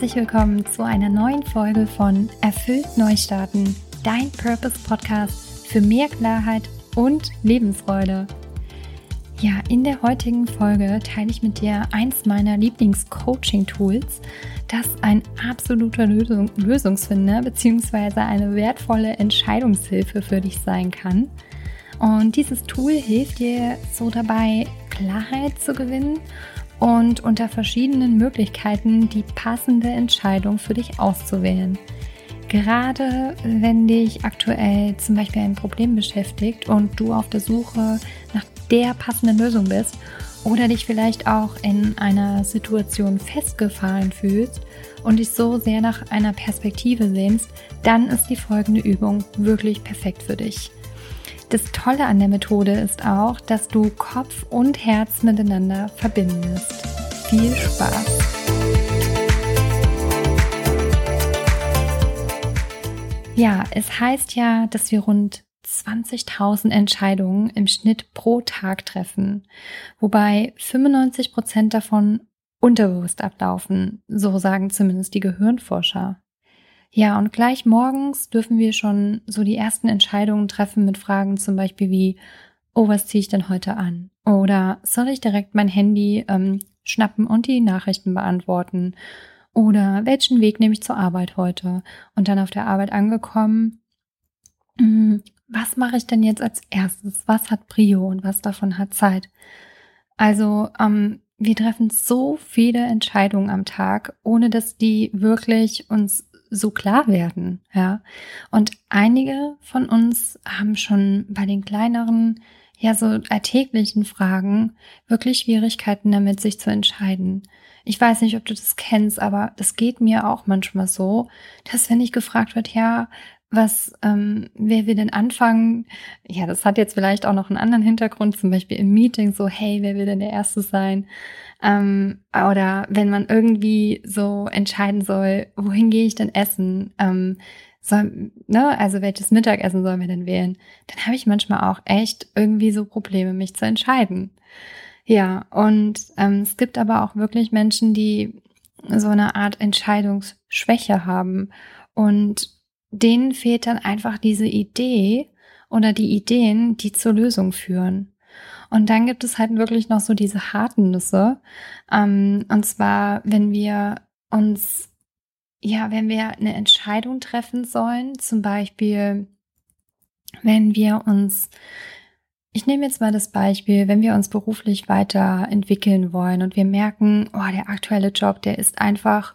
herzlich willkommen zu einer neuen Folge von Erfüllt Neustarten, dein Purpose Podcast für mehr Klarheit und Lebensfreude. Ja, in der heutigen Folge teile ich mit dir eins meiner Lieblings-Coaching-Tools, das ein absoluter Lösung, Lösungsfinder bzw. eine wertvolle Entscheidungshilfe für dich sein kann. Und dieses Tool hilft dir so dabei, Klarheit zu gewinnen und unter verschiedenen Möglichkeiten die passende Entscheidung für dich auszuwählen. Gerade wenn dich aktuell zum Beispiel ein Problem beschäftigt und du auf der Suche nach der passenden Lösung bist oder dich vielleicht auch in einer Situation festgefahren fühlst und dich so sehr nach einer Perspektive sehnst, dann ist die folgende Übung wirklich perfekt für dich. Das Tolle an der Methode ist auch, dass du Kopf und Herz miteinander verbindest. Viel Spaß! Ja, es heißt ja, dass wir rund 20.000 Entscheidungen im Schnitt pro Tag treffen, wobei 95 Prozent davon unterbewusst ablaufen, so sagen zumindest die Gehirnforscher. Ja, und gleich morgens dürfen wir schon so die ersten Entscheidungen treffen mit Fragen zum Beispiel wie, oh, was ziehe ich denn heute an? Oder soll ich direkt mein Handy ähm, schnappen und die Nachrichten beantworten? Oder welchen Weg nehme ich zur Arbeit heute? Und dann auf der Arbeit angekommen, mh, hm, was mache ich denn jetzt als erstes? Was hat Prio und was davon hat Zeit? Also ähm, wir treffen so viele Entscheidungen am Tag, ohne dass die wirklich uns so klar werden, ja. Und einige von uns haben schon bei den kleineren, ja, so alltäglichen Fragen wirklich Schwierigkeiten damit, sich zu entscheiden. Ich weiß nicht, ob du das kennst, aber das geht mir auch manchmal so, dass wenn ich gefragt wird, ja, was, ähm, wer will denn anfangen? Ja, das hat jetzt vielleicht auch noch einen anderen Hintergrund, zum Beispiel im Meeting, so, hey, wer will denn der Erste sein? Ähm, oder wenn man irgendwie so entscheiden soll, wohin gehe ich denn essen? Ähm, soll, ne, also welches Mittagessen sollen wir denn wählen? Dann habe ich manchmal auch echt irgendwie so Probleme, mich zu entscheiden. Ja, und ähm, es gibt aber auch wirklich Menschen, die so eine Art Entscheidungsschwäche haben und denen fehlt dann einfach diese Idee oder die Ideen, die zur Lösung führen. Und dann gibt es halt wirklich noch so diese harten Nüsse. Ähm, und zwar, wenn wir uns, ja, wenn wir eine Entscheidung treffen sollen, zum Beispiel, wenn wir uns, ich nehme jetzt mal das Beispiel, wenn wir uns beruflich weiterentwickeln wollen und wir merken, oh, der aktuelle Job, der ist einfach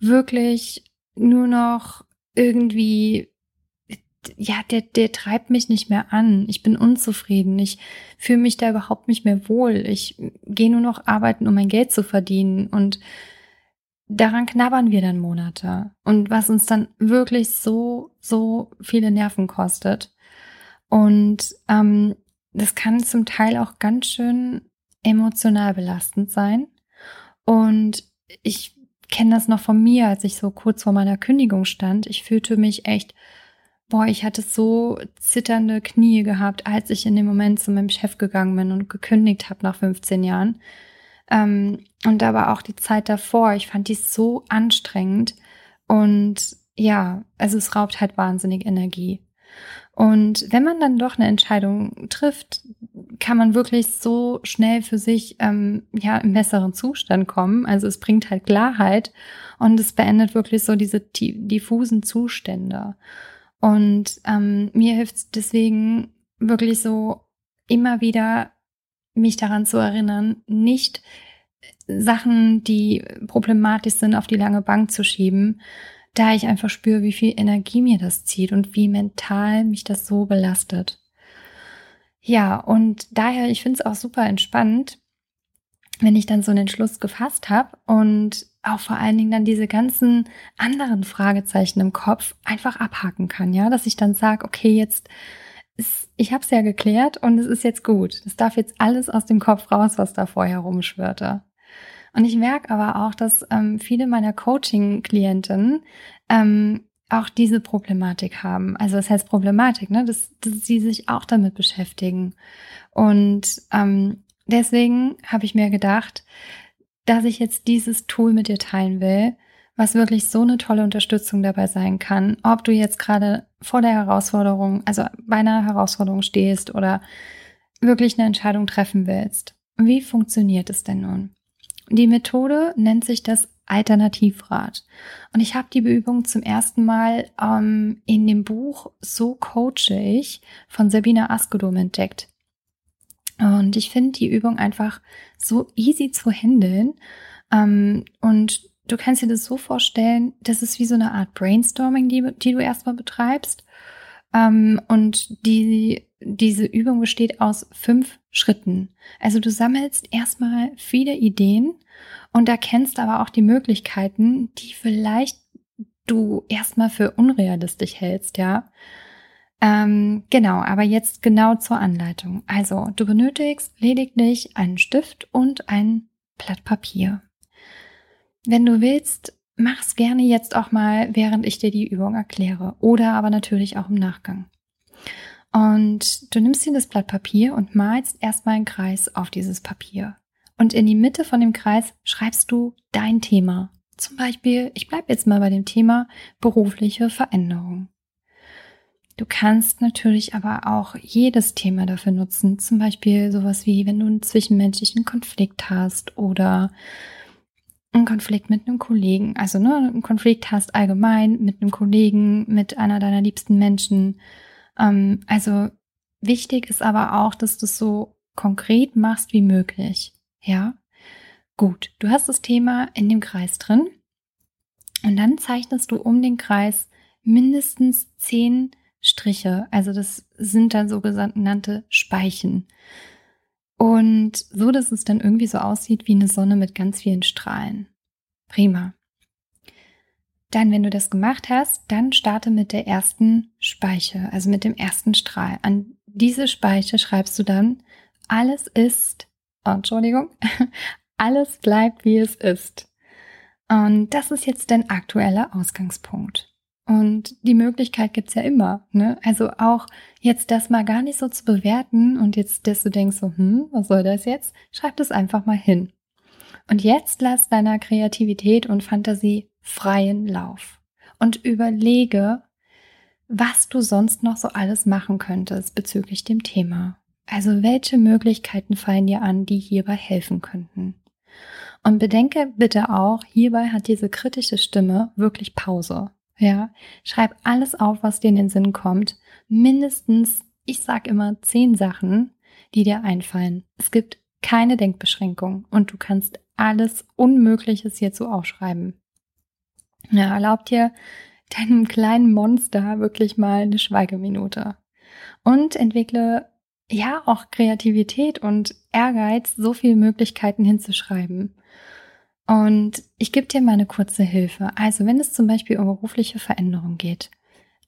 wirklich nur noch irgendwie ja, der, der treibt mich nicht mehr an. Ich bin unzufrieden. Ich fühle mich da überhaupt nicht mehr wohl. Ich gehe nur noch arbeiten, um mein Geld zu verdienen. Und daran knabbern wir dann Monate. Und was uns dann wirklich so, so viele Nerven kostet. Und ähm, das kann zum Teil auch ganz schön emotional belastend sein. Und ich kenne das noch von mir, als ich so kurz vor meiner Kündigung stand. Ich fühlte mich echt boah, ich hatte so zitternde Knie gehabt, als ich in dem Moment zu meinem Chef gegangen bin und gekündigt habe nach 15 Jahren. Ähm, und aber auch die Zeit davor, ich fand die so anstrengend. Und ja, also es raubt halt wahnsinnig Energie. Und wenn man dann doch eine Entscheidung trifft, kann man wirklich so schnell für sich ähm, ja im besseren Zustand kommen. Also es bringt halt Klarheit und es beendet wirklich so diese diffusen Zustände. Und ähm, mir hilft es deswegen wirklich so immer wieder, mich daran zu erinnern, nicht Sachen, die problematisch sind, auf die lange Bank zu schieben, da ich einfach spüre, wie viel Energie mir das zieht und wie mental mich das so belastet. Ja, und daher, ich finde es auch super entspannt, wenn ich dann so einen Entschluss gefasst habe und auch vor allen Dingen dann diese ganzen anderen Fragezeichen im Kopf einfach abhaken kann, ja, dass ich dann sage, okay, jetzt ist, ich habe es ja geklärt und es ist jetzt gut. Es darf jetzt alles aus dem Kopf raus, was da vorher rumschwirrte. Und ich merke aber auch, dass ähm, viele meiner Coaching-Klienten ähm, auch diese Problematik haben. Also das heißt Problematik, ne? dass, dass sie sich auch damit beschäftigen. Und ähm, deswegen habe ich mir gedacht, dass ich jetzt dieses Tool mit dir teilen will, was wirklich so eine tolle Unterstützung dabei sein kann, ob du jetzt gerade vor der Herausforderung, also bei einer Herausforderung stehst oder wirklich eine Entscheidung treffen willst. Wie funktioniert es denn nun? Die Methode nennt sich das Alternativrad. Und ich habe die Übung zum ersten Mal ähm, in dem Buch So coache ich von Sabina Askedom entdeckt. Und ich finde die Übung einfach so easy zu handeln. Ähm, und du kannst dir das so vorstellen, das ist wie so eine Art Brainstorming, die, die du erstmal betreibst. Ähm, und die, diese Übung besteht aus fünf Schritten. Also du sammelst erstmal viele Ideen und erkennst aber auch die Möglichkeiten, die vielleicht du erstmal für unrealistisch hältst, ja. Ähm, genau, aber jetzt genau zur Anleitung. Also, du benötigst lediglich einen Stift und ein Blatt Papier. Wenn du willst, mach's gerne jetzt auch mal, während ich dir die Übung erkläre oder aber natürlich auch im Nachgang. Und du nimmst dir das Blatt Papier und malst erstmal einen Kreis auf dieses Papier. Und in die Mitte von dem Kreis schreibst du dein Thema. Zum Beispiel, ich bleibe jetzt mal bei dem Thema berufliche Veränderung. Du kannst natürlich aber auch jedes Thema dafür nutzen. Zum Beispiel sowas wie, wenn du einen zwischenmenschlichen Konflikt hast oder einen Konflikt mit einem Kollegen. Also ne, einen Konflikt hast allgemein mit einem Kollegen, mit einer deiner liebsten Menschen. Ähm, also wichtig ist aber auch, dass du es so konkret machst wie möglich. Ja, gut. Du hast das Thema in dem Kreis drin und dann zeichnest du um den Kreis mindestens zehn Striche. Also das sind dann sogenannte Speichen. Und so, dass es dann irgendwie so aussieht wie eine Sonne mit ganz vielen Strahlen. Prima. Dann, wenn du das gemacht hast, dann starte mit der ersten Speiche, also mit dem ersten Strahl. An diese Speiche schreibst du dann, alles ist, oh, Entschuldigung, alles bleibt wie es ist. Und das ist jetzt dein aktueller Ausgangspunkt. Und die Möglichkeit gibt's ja immer. Ne? Also auch jetzt das mal gar nicht so zu bewerten und jetzt, dass du denkst, so, hm, was soll das jetzt? Schreib das einfach mal hin. Und jetzt lass deiner Kreativität und Fantasie freien Lauf. Und überlege, was du sonst noch so alles machen könntest bezüglich dem Thema. Also welche Möglichkeiten fallen dir an, die hierbei helfen könnten? Und bedenke bitte auch, hierbei hat diese kritische Stimme wirklich Pause. Ja, schreib alles auf, was dir in den Sinn kommt. Mindestens, ich sag immer, zehn Sachen, die dir einfallen. Es gibt keine Denkbeschränkung und du kannst alles Unmögliches hierzu aufschreiben. Ja, erlaub dir deinem kleinen Monster wirklich mal eine Schweigeminute und entwickle ja auch Kreativität und Ehrgeiz, so viele Möglichkeiten hinzuschreiben. Und ich gebe dir mal eine kurze Hilfe. Also wenn es zum Beispiel um berufliche Veränderung geht,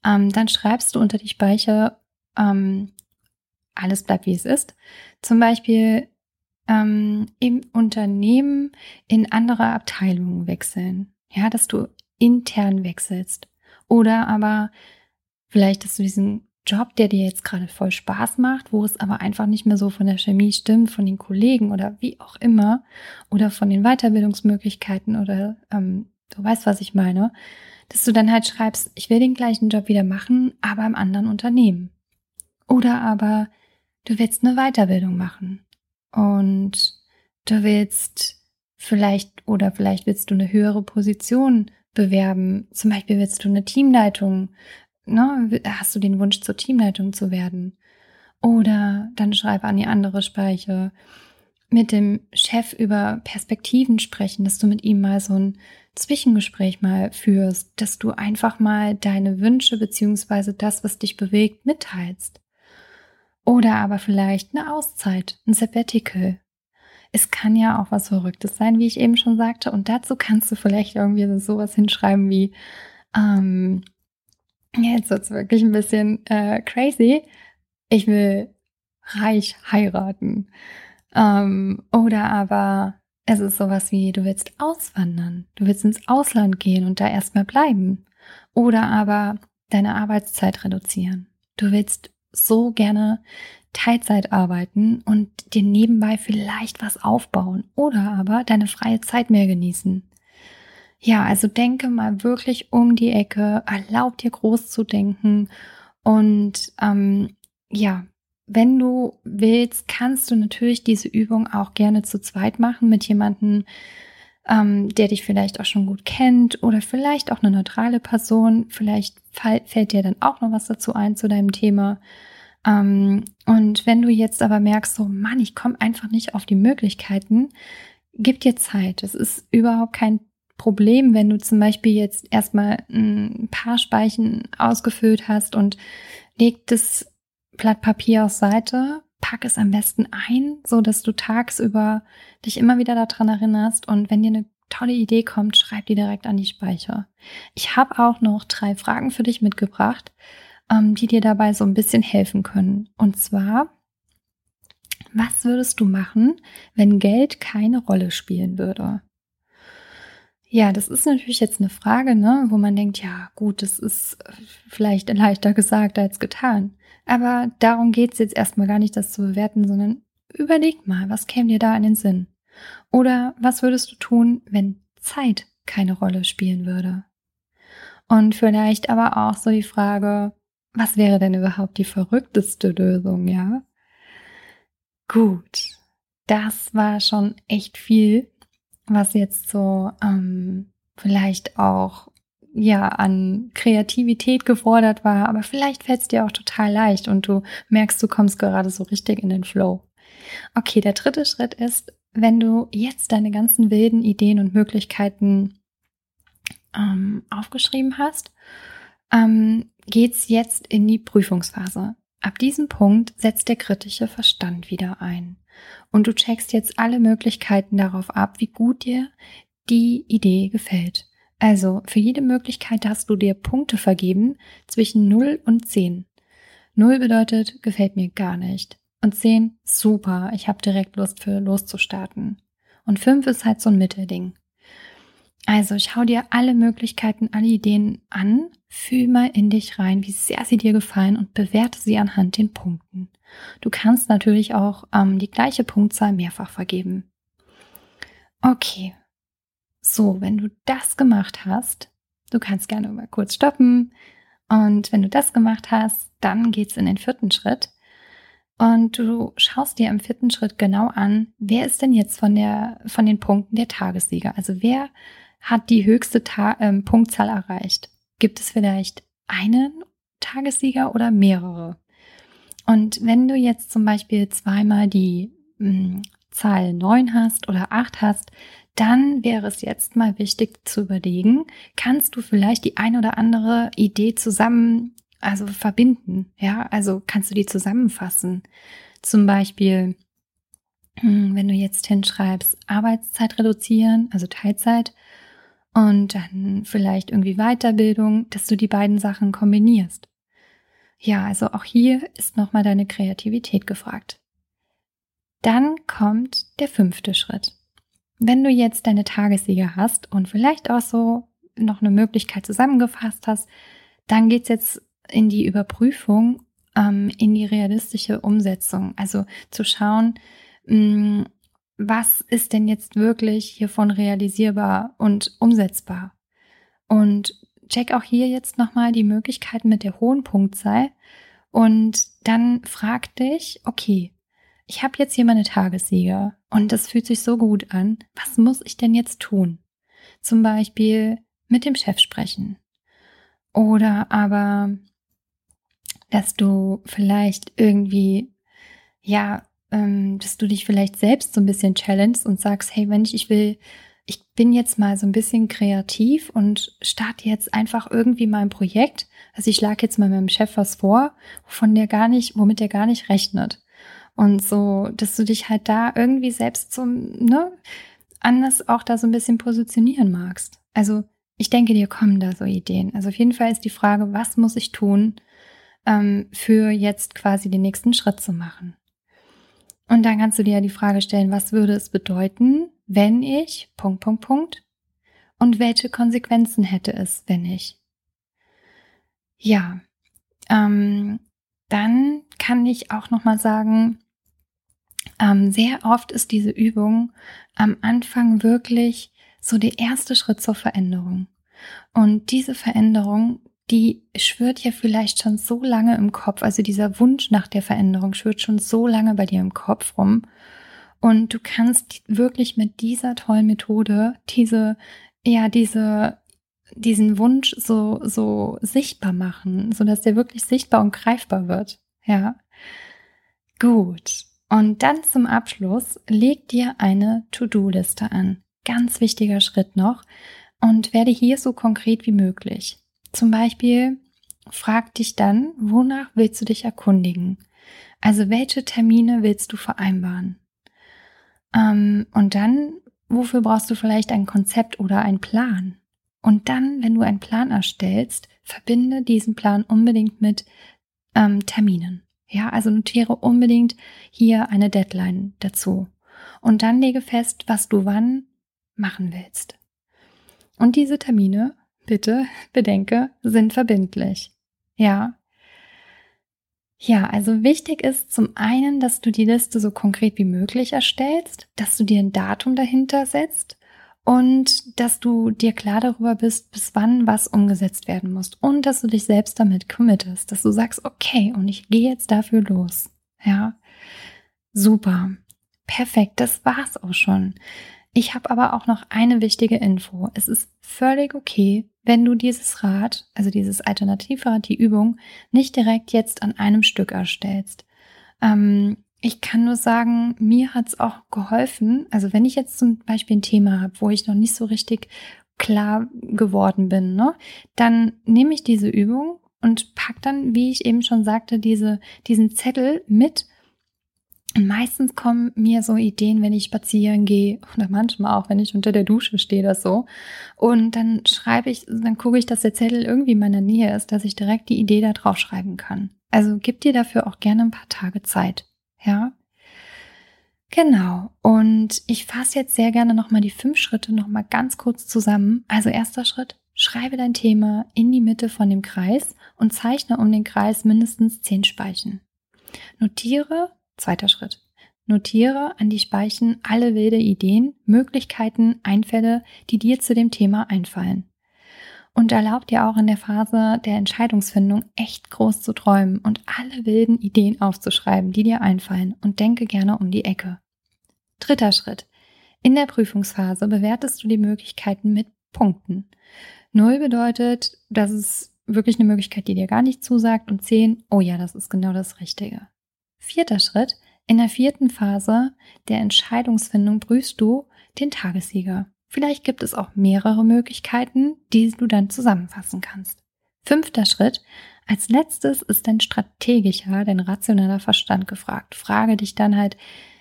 ähm, dann schreibst du unter die Speicher, ähm, alles bleibt wie es ist. Zum Beispiel ähm, im Unternehmen in andere Abteilungen wechseln. Ja, dass du intern wechselst. Oder aber vielleicht, dass du diesen Job, der dir jetzt gerade voll Spaß macht, wo es aber einfach nicht mehr so von der Chemie stimmt, von den Kollegen oder wie auch immer, oder von den Weiterbildungsmöglichkeiten oder ähm, du weißt, was ich meine, dass du dann halt schreibst, ich will den gleichen Job wieder machen, aber im anderen Unternehmen. Oder aber du willst eine Weiterbildung machen und du willst vielleicht oder vielleicht willst du eine höhere Position bewerben. Zum Beispiel willst du eine Teamleitung ne, hast du den Wunsch, zur Teamleitung zu werden? Oder dann schreibe an die andere Speiche, mit dem Chef über Perspektiven sprechen, dass du mit ihm mal so ein Zwischengespräch mal führst, dass du einfach mal deine Wünsche beziehungsweise das, was dich bewegt, mitteilst. Oder aber vielleicht eine Auszeit, ein Sabbatical. Es kann ja auch was Verrücktes sein, wie ich eben schon sagte. Und dazu kannst du vielleicht irgendwie sowas hinschreiben wie, ähm, Jetzt wird's wirklich ein bisschen äh, crazy. Ich will reich heiraten. Ähm, oder aber es ist sowas wie, du willst auswandern. Du willst ins Ausland gehen und da erstmal bleiben. Oder aber deine Arbeitszeit reduzieren. Du willst so gerne Teilzeit arbeiten und dir nebenbei vielleicht was aufbauen. Oder aber deine freie Zeit mehr genießen. Ja, also denke mal wirklich um die Ecke, erlaub dir groß zu denken und ähm, ja, wenn du willst, kannst du natürlich diese Übung auch gerne zu zweit machen mit jemandem, ähm, der dich vielleicht auch schon gut kennt oder vielleicht auch eine neutrale Person. Vielleicht fällt dir dann auch noch was dazu ein zu deinem Thema. Ähm, und wenn du jetzt aber merkst, so Mann, ich komme einfach nicht auf die Möglichkeiten, gib dir Zeit. Es ist überhaupt kein Problem, wenn du zum Beispiel jetzt erstmal ein paar Speichen ausgefüllt hast und leg das Blatt Papier aus Seite, pack es am besten ein, so dass du tagsüber dich immer wieder daran erinnerst und wenn dir eine tolle Idee kommt, schreib die direkt an die Speicher. Ich habe auch noch drei Fragen für dich mitgebracht, ähm, die dir dabei so ein bisschen helfen können. Und zwar, was würdest du machen, wenn Geld keine Rolle spielen würde? Ja, das ist natürlich jetzt eine Frage, ne, wo man denkt, ja, gut, das ist vielleicht leichter gesagt als getan. Aber darum geht's jetzt erstmal gar nicht, das zu bewerten, sondern überleg mal, was käme dir da in den Sinn? Oder was würdest du tun, wenn Zeit keine Rolle spielen würde? Und vielleicht aber auch so die Frage, was wäre denn überhaupt die verrückteste Lösung, ja? Gut, das war schon echt viel was jetzt so ähm, vielleicht auch ja an Kreativität gefordert war, aber vielleicht fällt es dir auch total leicht und du merkst, du kommst gerade so richtig in den Flow. Okay, der dritte Schritt ist, wenn du jetzt deine ganzen wilden Ideen und Möglichkeiten ähm, aufgeschrieben hast, ähm, geht's jetzt in die Prüfungsphase. Ab diesem Punkt setzt der kritische Verstand wieder ein. Und du checkst jetzt alle Möglichkeiten darauf ab, wie gut dir die Idee gefällt. Also für jede Möglichkeit hast du dir Punkte vergeben zwischen 0 und 10. 0 bedeutet, gefällt mir gar nicht. Und 10, super, ich habe direkt Lust für loszustarten. Und 5 ist halt so ein Mittelding. Also schau dir alle Möglichkeiten, alle Ideen an, fühl mal in dich rein, wie sehr sie dir gefallen und bewerte sie anhand den Punkten. Du kannst natürlich auch ähm, die gleiche Punktzahl mehrfach vergeben. Okay. So, wenn du das gemacht hast, du kannst gerne mal kurz stoppen. Und wenn du das gemacht hast, dann geht's in den vierten Schritt. Und du schaust dir im vierten Schritt genau an, wer ist denn jetzt von der, von den Punkten der Tagessieger? Also wer hat die höchste Ta ähm, Punktzahl erreicht? Gibt es vielleicht einen Tagessieger oder mehrere? Und wenn du jetzt zum Beispiel zweimal die mh, hm, Zahl 9 hast oder 8 hast, dann wäre es jetzt mal wichtig zu überlegen, kannst du vielleicht die ein oder andere Idee zusammen, also verbinden, ja, also kannst du die zusammenfassen. Zum Beispiel, hm, wenn du jetzt hinschreibst, Arbeitszeit reduzieren, also Teilzeit, und dann vielleicht irgendwie Weiterbildung, dass du die beiden Sachen kombinierst. Ja, also auch hier ist nochmal deine Kreativität gefragt. Dann kommt der fünfte Schritt. Wenn du jetzt deine Tagessieger hast und vielleicht auch so noch eine Möglichkeit zusammengefasst hast, dann geht's jetzt in die Überprüfung, ähm, in die realistische Umsetzung. Also zu schauen, mh, mm, was ist denn jetzt wirklich hiervon realisierbar und umsetzbar? Und check auch hier jetzt nochmal die Möglichkeiten mit der hohen Punktzahl und dann frag dich, okay, ich habe jetzt hier meine Tagessieger und das fühlt sich so gut an. Was muss ich denn jetzt tun? Zum Beispiel mit dem Chef sprechen. Oder aber, dass du vielleicht irgendwie, ja, dass du dich vielleicht selbst so ein bisschen challengest und sagst, hey Mensch, ich will, ich bin jetzt mal so ein bisschen kreativ und starte jetzt einfach irgendwie mal ein Projekt. Also ich schlage jetzt mal meinem Chef was vor, wovon der gar nicht, womit der gar nicht rechnet. Und so, dass du dich halt da irgendwie selbst so, ne, anders auch da so ein bisschen positionieren magst. Also ich denke, dir kommen da so Ideen. Also auf jeden Fall ist die Frage, was muss ich tun, ähm, für jetzt quasi den nächsten Schritt zu machen? Und dann kannst du dir ja die Frage stellen, was würde es bedeuten, wenn ich, Punkt, Punkt, Punkt, und welche Konsequenzen hätte es, wenn ich? Ja, ähm, dann kann ich auch noch mal sagen, ähm, sehr oft ist diese Übung am Anfang wirklich so der erste Schritt zur Veränderung. Und diese Veränderung, die schwört ja vielleicht schon so lange im Kopf, also dieser Wunsch nach der Veränderung schwört schon so lange bei dir im Kopf rum. Und du kannst wirklich mit dieser tollen Methode diese, ja, diese, diesen Wunsch so, so sichtbar machen, so dass der wirklich sichtbar und greifbar wird. Ja. Gut. Und dann zum Abschluss leg dir eine To-Do-Liste an. Ganz wichtiger Schritt noch. Und werde hier so konkret wie möglich. Zum Beispiel frag dich dann, wonach willst du dich erkundigen? Also welche Termine willst du vereinbaren? Ähm, und dann, wofür brauchst du vielleicht ein Konzept oder einen Plan? Und dann, wenn du einen Plan erstellst, verbinde diesen Plan unbedingt mit ähm, Terminen. Ja, also notiere unbedingt hier eine Deadline dazu. Und dann lege fest, was du wann machen willst. Und diese Termine, bitte bedenke, sind verbindlich. Ja. Ja, also wichtig ist zum einen, dass du die Liste so konkret wie möglich erstellst, dass du dir ein Datum dahinter setzt und dass du dir klar darüber bist, bis wann was umgesetzt werden muss und dass du dich selbst damit committest, dass du sagst, okay, und ich gehe jetzt dafür los. Ja, super, perfekt, das war's auch schon. Ich habe aber auch noch eine wichtige Info. Es ist völlig okay, wenn du dieses Rad, also dieses Alternativrad, die Übung, nicht direkt jetzt an einem Stück erstellst. Ähm, ich kann nur sagen, mir hat es auch geholfen. Also wenn ich jetzt zum Beispiel ein Thema habe, wo ich noch nicht so richtig klar geworden bin, ne, dann nehme ich diese Übung und pack dann, wie ich eben schon sagte, diese, diesen Zettel mit. Und meistens kommen mir so Ideen, wenn ich spazieren gehe oder manchmal auch, wenn ich unter der Dusche stehe oder so. Und dann schreibe ich, dann gucke ich, dass der Zettel irgendwie in meiner Nähe ist, dass ich direkt die Idee da drauf schreiben kann. Also gib dir dafür auch gerne ein paar Tage Zeit. Ja. Genau. Und ich fasse jetzt sehr gerne nochmal die fünf Schritte nochmal ganz kurz zusammen. Also erster Schritt, schreibe dein Thema in die Mitte von dem Kreis und zeichne um den Kreis mindestens zehn Speichen. Notiere, zweiter Schritt, notiere an die Speichen alle wilde Ideen, Möglichkeiten, Einfälle, die dir zu dem Thema einfallen und erlaubt dir auch in der Phase der Entscheidungsfindung echt groß zu träumen und alle wilden Ideen aufzuschreiben, die dir einfallen und denke gerne um die Ecke. Dritter Schritt. In der Prüfungsphase bewertest du die Möglichkeiten mit Punkten. Null bedeutet, dass es wirklich eine Möglichkeit, die dir gar nicht zusagt und zehn, oh ja, das ist genau das Richtige. Vierter Schritt. In der vierten Phase der Entscheidungsfindung prüfst du den Tagessieger. Vielleicht gibt es auch mehrere Möglichkeiten, die du dann zusammenfassen kannst. Fünfter Schritt. Als letztes ist dein strategischer, dein rationeller Verstand gefragt. Frage dich dann halt,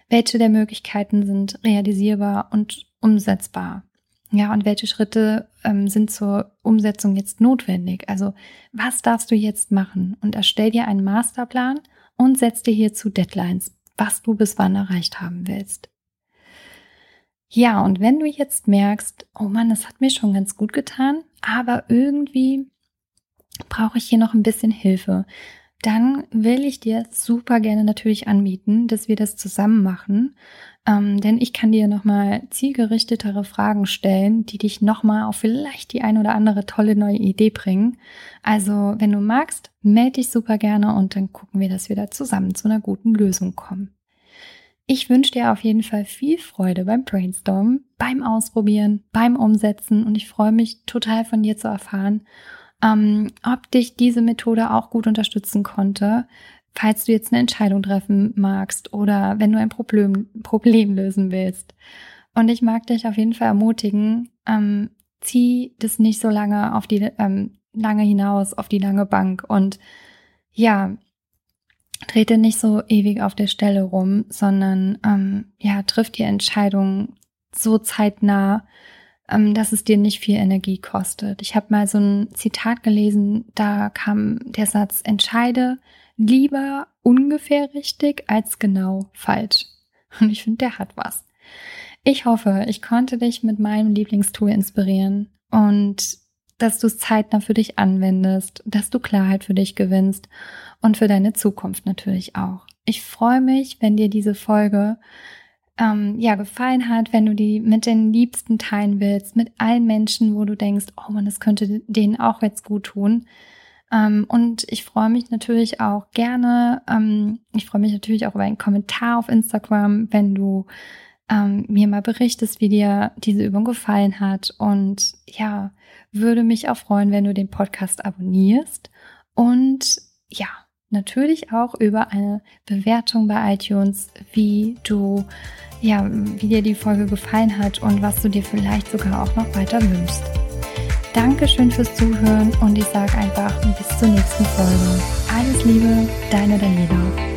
welche der Möglichkeiten sind realisierbar und umsetzbar. Ja, und welche Schritte ähm, sind zur Umsetzung jetzt notwendig? Also, was darfst du jetzt machen? Und erstell dir einen Masterplan und setz dir hierzu Deadlines, was du bis wann erreicht haben willst. Ja, und wenn du jetzt merkst, oh Mann, das hat mir schon ganz gut getan, aber irgendwie brauche ich hier noch ein bisschen Hilfe, dann will ich dir super gerne natürlich anbieten, dass wir das zusammen machen. Ähm, denn ich kann dir nochmal zielgerichtetere Fragen stellen, die dich nochmal auf vielleicht die ein oder andere tolle neue Idee bringen. Also, wenn du magst, melde dich super gerne und dann gucken wir, dass wir da zusammen zu einer guten Lösung kommen. Ich wünsche dir auf jeden Fall viel Freude beim Brainstormen, beim Ausprobieren, beim Umsetzen und ich freue mich total von dir zu erfahren, ähm, ob dich diese Methode auch gut unterstützen konnte, falls du jetzt eine Entscheidung treffen magst oder wenn du ein Problem, Problem lösen willst. Und ich mag dich auf jeden Fall ermutigen, ähm, zieh das nicht so lange auf die ähm, lange hinaus, auf die lange Bank und ja, trete nicht so ewig auf der Stelle rum, sondern ähm, ja, triff die Entscheidung so zeitnah, ähm, dass es dir nicht viel Energie kostet. Ich habe mal so ein Zitat gelesen, da kam der Satz, entscheide lieber ungefähr richtig als genau falsch. Und ich finde, der hat was. Ich hoffe, ich konnte dich mit meinem Lieblingstool inspirieren und dass du es zeitnah für dich anwendest, dass du Klarheit für dich gewinnst und für deine Zukunft natürlich auch. Ich freue mich, wenn dir diese Folge ähm, ja gefallen hat, wenn du die mit den Liebsten teilen willst, mit allen Menschen, wo du denkst, oh man, das könnte denen auch jetzt gut tun. Ähm, und ich freue mich natürlich auch gerne, ähm, ich freue mich natürlich auch über einen Kommentar auf Instagram, wenn du ähm, mir mal berichtest, wie dir diese Übung gefallen hat. Und ja, würde mich auch freuen, wenn du den Podcast abonnierst. Und ja, natürlich auch über eine Bewertung bei iTunes, wie du, ja, wie dir die Folge gefallen hat und was du dir vielleicht sogar auch noch weiter wünschst. Dankeschön fürs Zuhören und ich sage einfach bis zur nächsten Folge. Alles Liebe, deine Daniela.